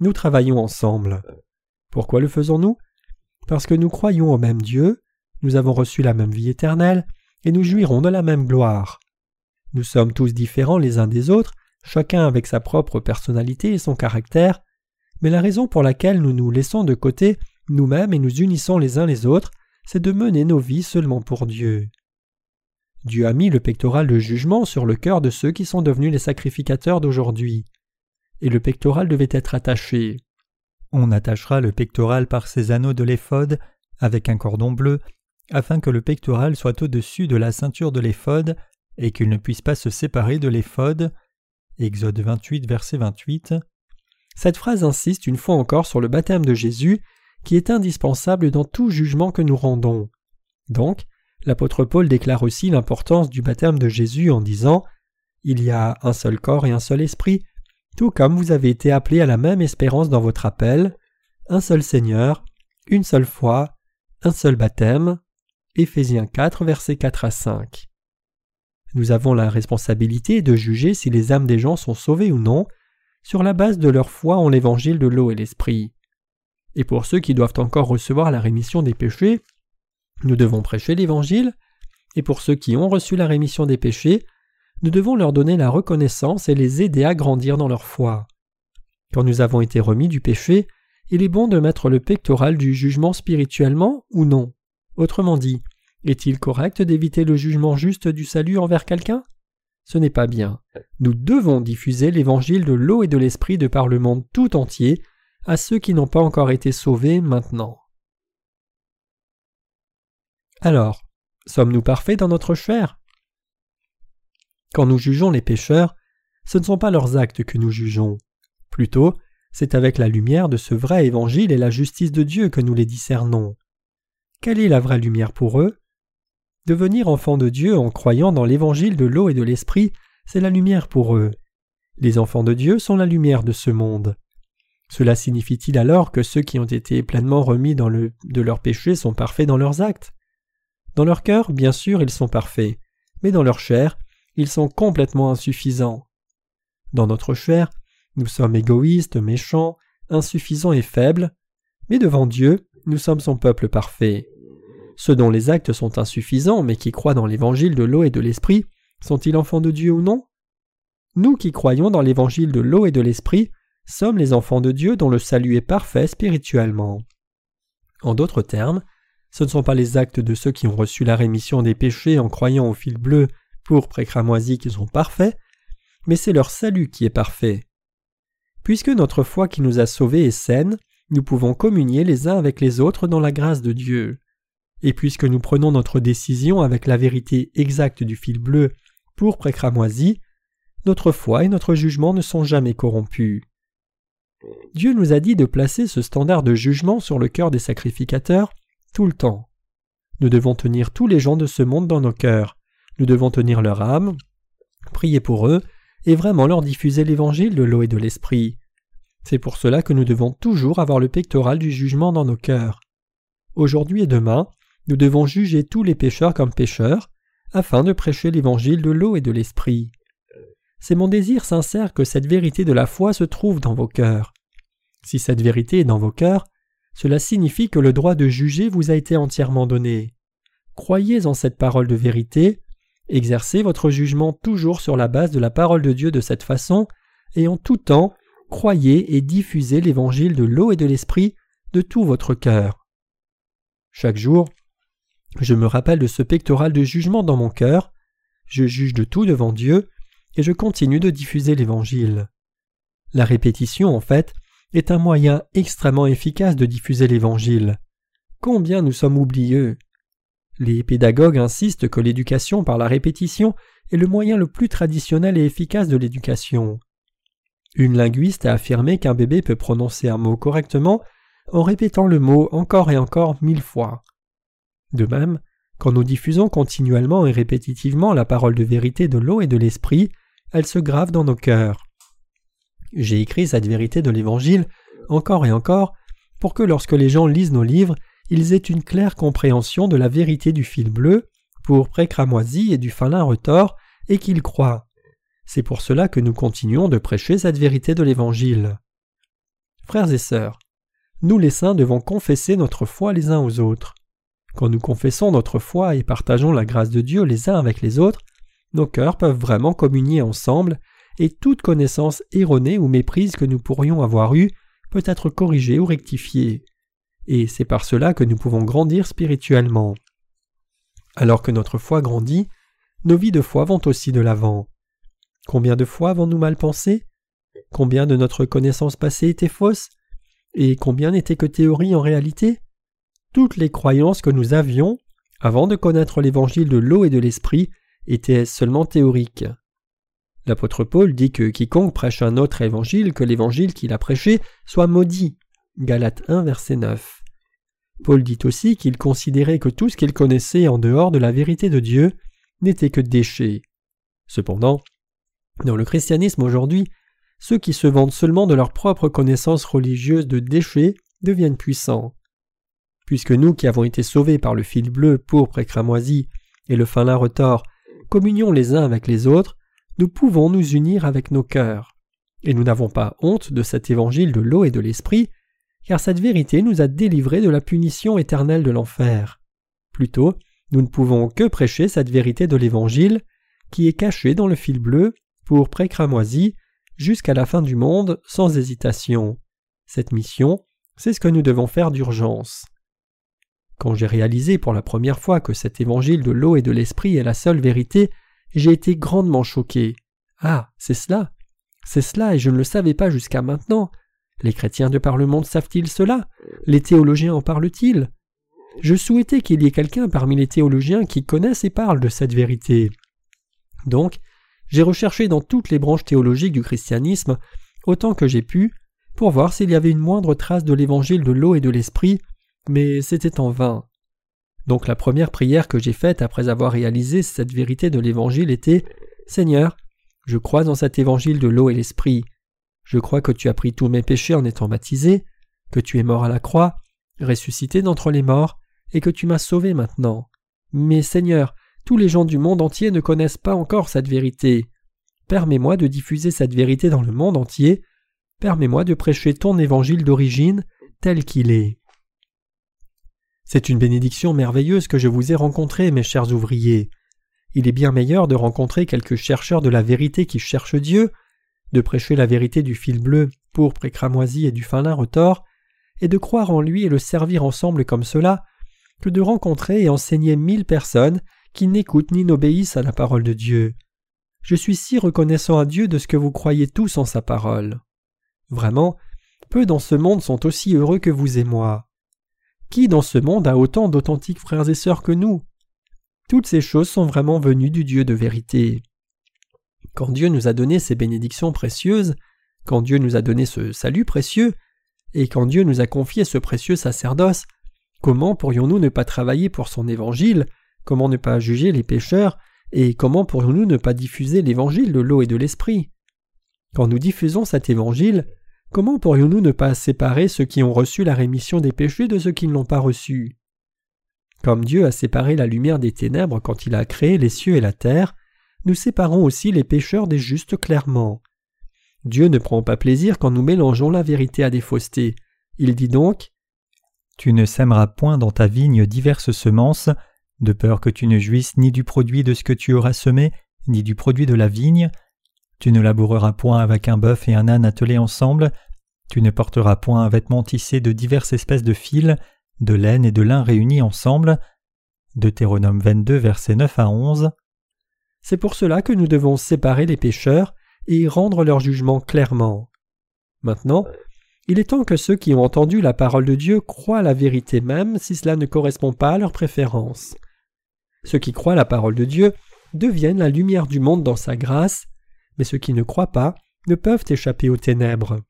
nous travaillons ensemble. Pourquoi le faisons-nous? Parce que nous croyons au même Dieu, nous avons reçu la même vie éternelle, et nous jouirons de la même gloire. Nous sommes tous différents les uns des autres, chacun avec sa propre personnalité et son caractère, mais la raison pour laquelle nous nous laissons de côté nous-mêmes et nous unissons les uns les autres, c'est de mener nos vies seulement pour Dieu. Dieu a mis le pectoral de jugement sur le cœur de ceux qui sont devenus les sacrificateurs d'aujourd'hui. Et le pectoral devait être attaché. On attachera le pectoral par ses anneaux de l'éphode avec un cordon bleu, afin que le pectoral soit au-dessus de la ceinture de l'éphode et qu'il ne puisse pas se séparer de l'éphode. Exode 28, verset 28. Cette phrase insiste une fois encore sur le baptême de Jésus, qui est indispensable dans tout jugement que nous rendons. Donc, l'apôtre Paul déclare aussi l'importance du baptême de Jésus en disant Il y a un seul corps et un seul esprit, tout comme vous avez été appelés à la même espérance dans votre appel, un seul Seigneur, une seule foi, un seul baptême. Éphésiens 4, versets 4 à 5. Nous avons la responsabilité de juger si les âmes des gens sont sauvées ou non, sur la base de leur foi en l'évangile de l'eau et l'esprit. Et pour ceux qui doivent encore recevoir la rémission des péchés, nous devons prêcher l'évangile, et pour ceux qui ont reçu la rémission des péchés, nous devons leur donner la reconnaissance et les aider à grandir dans leur foi. Quand nous avons été remis du péché, il est bon de mettre le pectoral du jugement spirituellement ou non? Autrement dit, est-il correct d'éviter le jugement juste du salut envers quelqu'un? Ce n'est pas bien. Nous devons diffuser l'évangile de l'eau et de l'esprit de par le monde tout entier à ceux qui n'ont pas encore été sauvés maintenant. Alors, sommes-nous parfaits dans notre chair? Quand nous jugeons les pécheurs, ce ne sont pas leurs actes que nous jugeons. Plutôt, c'est avec la lumière de ce vrai évangile et la justice de Dieu que nous les discernons. Quelle est la vraie lumière pour eux? Devenir enfants de Dieu en croyant dans l'évangile de l'eau et de l'esprit, c'est la lumière pour eux. Les enfants de Dieu sont la lumière de ce monde. Cela signifie-t-il alors que ceux qui ont été pleinement remis de leurs péchés sont parfaits dans leurs actes? Dans leur cœur, bien sûr, ils sont parfaits, mais dans leur chair, ils sont complètement insuffisants. Dans notre chair, nous sommes égoïstes, méchants, insuffisants et faibles, mais devant Dieu, nous sommes son peuple parfait. Ceux dont les actes sont insuffisants, mais qui croient dans l'évangile de l'eau et de l'esprit, sont-ils enfants de Dieu ou non? Nous qui croyons dans l'évangile de l'eau et de l'esprit, sommes les enfants de Dieu dont le salut est parfait spirituellement. En d'autres termes, Ce ne sont pas les actes de ceux qui ont reçu la rémission des péchés en croyant au fil bleu, pourpre et cramoisi qui sont parfaits, mais c'est leur salut qui est parfait. Puisque notre foi qui nous a sauvés est saine, nous pouvons communier les uns avec les autres dans la grâce de Dieu. Et puisque nous prenons notre décision avec la vérité exacte du fil bleu, pourpre et notre foi et notre jugement ne sont jamais corrompus. Dieu nous a dit de placer ce standard de jugement sur le cœur des sacrificateurs tout le temps. Nous devons tenir tous les gens de ce monde dans nos cœurs. Nous devons tenir leur âme, prier pour eux, et vraiment leur diffuser l'évangile de l'eau et de l'esprit. C'est pour cela que nous devons toujours avoir le pectoral du jugement dans nos cœurs. Aujourd'hui et demain, nous devons juger tous les pécheurs comme pécheurs, afin de prêcher l'évangile de l'eau et de l'esprit. C'est mon désir sincère que cette vérité de la foi se trouve dans vos cœurs. Si cette vérité est dans vos cœurs, cela signifie que le droit de juger vous a été entièrement donné. Croyez en cette parole de vérité, exercez votre jugement toujours sur la base de la parole de Dieu de cette façon, et en tout temps, croyez et diffusez l'évangile de l'eau et de l'esprit de tout votre cœur. Chaque jour, je me rappelle de ce pectoral de jugement dans mon cœur, je juge de tout devant Dieu, et je continue de diffuser l'Évangile. La répétition, en fait, est un moyen extrêmement efficace de diffuser l'Évangile. Combien nous sommes oublieux. Les pédagogues insistent que l'éducation par la répétition est le moyen le plus traditionnel et efficace de l'éducation. Une linguiste a affirmé qu'un bébé peut prononcer un mot correctement en répétant le mot encore et encore mille fois. De même, quand nous diffusons continuellement et répétitivement la parole de vérité de l'eau et de l'esprit, elle se grave dans nos cœurs. J'ai écrit cette vérité de l'Évangile encore et encore pour que lorsque les gens lisent nos livres, ils aient une claire compréhension de la vérité du fil bleu, pour cramoisi et du fin retors, et qu'ils croient. C'est pour cela que nous continuons de prêcher cette vérité de l'Évangile. Frères et sœurs, nous les saints devons confesser notre foi les uns aux autres. Quand nous confessons notre foi et partageons la grâce de Dieu les uns avec les autres, nos cœurs peuvent vraiment communier ensemble, et toute connaissance erronée ou méprise que nous pourrions avoir eue peut être corrigée ou rectifiée. Et c'est par cela que nous pouvons grandir spirituellement. Alors que notre foi grandit, nos vies de foi vont aussi de l'avant. Combien de fois avons-nous mal pensé? Combien de notre connaissance passée était fausse? Et combien n'était que théorie en réalité? Toutes les croyances que nous avions, avant de connaître l'évangile de l'eau et de l'esprit, étaient seulement théoriques. L'apôtre Paul dit que quiconque prêche un autre évangile que l'évangile qu'il a prêché soit maudit. Galates 1, verset 9. Paul dit aussi qu'il considérait que tout ce qu'il connaissait en dehors de la vérité de Dieu n'était que déchets. Cependant, dans le christianisme aujourd'hui, ceux qui se vendent seulement de leur propre connaissance religieuse de déchets deviennent puissants. Puisque nous qui avons été sauvés par le fil bleu, pourpre et cramoisi et le fin lin retors, communions les uns avec les autres, nous pouvons nous unir avec nos cœurs. Et nous n'avons pas honte de cet évangile de l'eau et de l'esprit, car cette vérité nous a délivrés de la punition éternelle de l'enfer. Plutôt, nous ne pouvons que prêcher cette vérité de l'évangile, qui est cachée dans le fil bleu, pour précramoisi, jusqu'à la fin du monde, sans hésitation. Cette mission, c'est ce que nous devons faire d'urgence. Quand j'ai réalisé pour la première fois que cet évangile de l'eau et de l'esprit est la seule vérité, j'ai été grandement choqué. Ah, c'est cela. C'est cela, et je ne le savais pas jusqu'à maintenant. Les chrétiens de par le monde savent-ils cela? Les théologiens en parlent-ils? Je souhaitais qu'il y ait quelqu'un parmi les théologiens qui connaisse et parle de cette vérité. Donc, j'ai recherché dans toutes les branches théologiques du christianisme, autant que j'ai pu, pour voir s'il y avait une moindre trace de l'évangile de l'eau et de l'esprit, mais c'était en vain. Donc la première prière que j'ai faite après avoir réalisé cette vérité de l'Évangile était Seigneur, je crois en cet Évangile de l'eau et l'Esprit. Je crois que tu as pris tous mes péchés en étant baptisé, que tu es mort à la croix, ressuscité d'entre les morts, et que tu m'as sauvé maintenant. Mais Seigneur, tous les gens du monde entier ne connaissent pas encore cette vérité. Permets-moi de diffuser cette vérité dans le monde entier. Permets-moi de prêcher ton évangile d'origine tel qu'il est. C'est une bénédiction merveilleuse que je vous ai rencontrée, mes chers ouvriers. Il est bien meilleur de rencontrer quelques chercheurs de la vérité qui cherchent Dieu, de prêcher la vérité du fil bleu, pourpre et cramoisi et du fin lin retors, et de croire en lui et le servir ensemble comme cela, que de rencontrer et enseigner mille personnes qui n'écoutent ni n'obéissent à la parole de Dieu. Je suis si reconnaissant à Dieu de ce que vous croyez tous en sa parole. Vraiment, peu dans ce monde sont aussi heureux que vous et moi. Qui dans ce monde a autant d'authentiques frères et sœurs que nous? Toutes ces choses sont vraiment venues du Dieu de vérité. Quand Dieu nous a donné ces bénédictions précieuses, quand Dieu nous a donné ce salut précieux, et quand Dieu nous a confié ce précieux sacerdoce, comment pourrions-nous ne pas travailler pour son évangile, comment ne pas juger les pécheurs, et comment pourrions-nous ne pas diffuser l'évangile de l'eau et de l'esprit? Quand nous diffusons cet évangile, comment pourrions-nous ne pas séparer ceux qui ont reçu la rémission des péchés de ceux qui ne l'ont pas reçu? Comme Dieu a séparé la lumière des ténèbres quand il a créé les cieux et la terre, nous séparons aussi les pécheurs des justes clairement. Dieu ne prend pas plaisir quand nous mélangeons la vérité à des faussetés. Il dit donc Tu ne sèmeras point dans ta vigne diverses semences, de peur que tu ne jouisses ni du produit de ce que tu auras semé, ni du produit de la vigne. Tu ne laboureras point avec un bœuf et un âne attelés ensemble. Tu ne porteras point un vêtement tissé de diverses espèces de fils, de laine et de lin réunis ensemble. Deutéronome 22, versets 9 à 11. C'est pour cela que nous devons séparer les pécheurs et rendre leur jugement clairement. Maintenant, il est temps que ceux qui ont entendu la parole de Dieu croient la vérité même si cela ne correspond pas à leurs préférences. Ceux qui croient la parole de Dieu deviennent la lumière du monde dans sa grâce, mais ceux qui ne croient pas ne peuvent échapper aux ténèbres.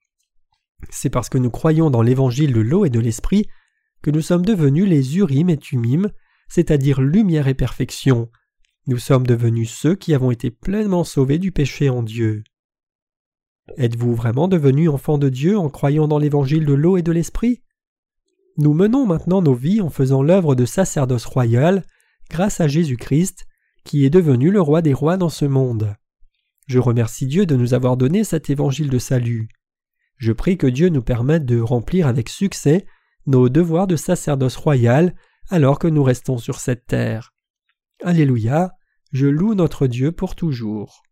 C'est parce que nous croyons dans l'évangile de l'eau et de l'esprit que nous sommes devenus les Urim et Tumim, c'est-à-dire lumière et perfection. Nous sommes devenus ceux qui avons été pleinement sauvés du péché en Dieu. Êtes-vous vraiment devenus enfants de Dieu en croyant dans l'évangile de l'eau et de l'esprit? Nous menons maintenant nos vies en faisant l'œuvre de sacerdoce royal grâce à Jésus-Christ, qui est devenu le roi des rois dans ce monde. Je remercie Dieu de nous avoir donné cet évangile de salut. Je prie que Dieu nous permette de remplir avec succès nos devoirs de sacerdoce royal alors que nous restons sur cette terre. Alléluia, je loue notre Dieu pour toujours.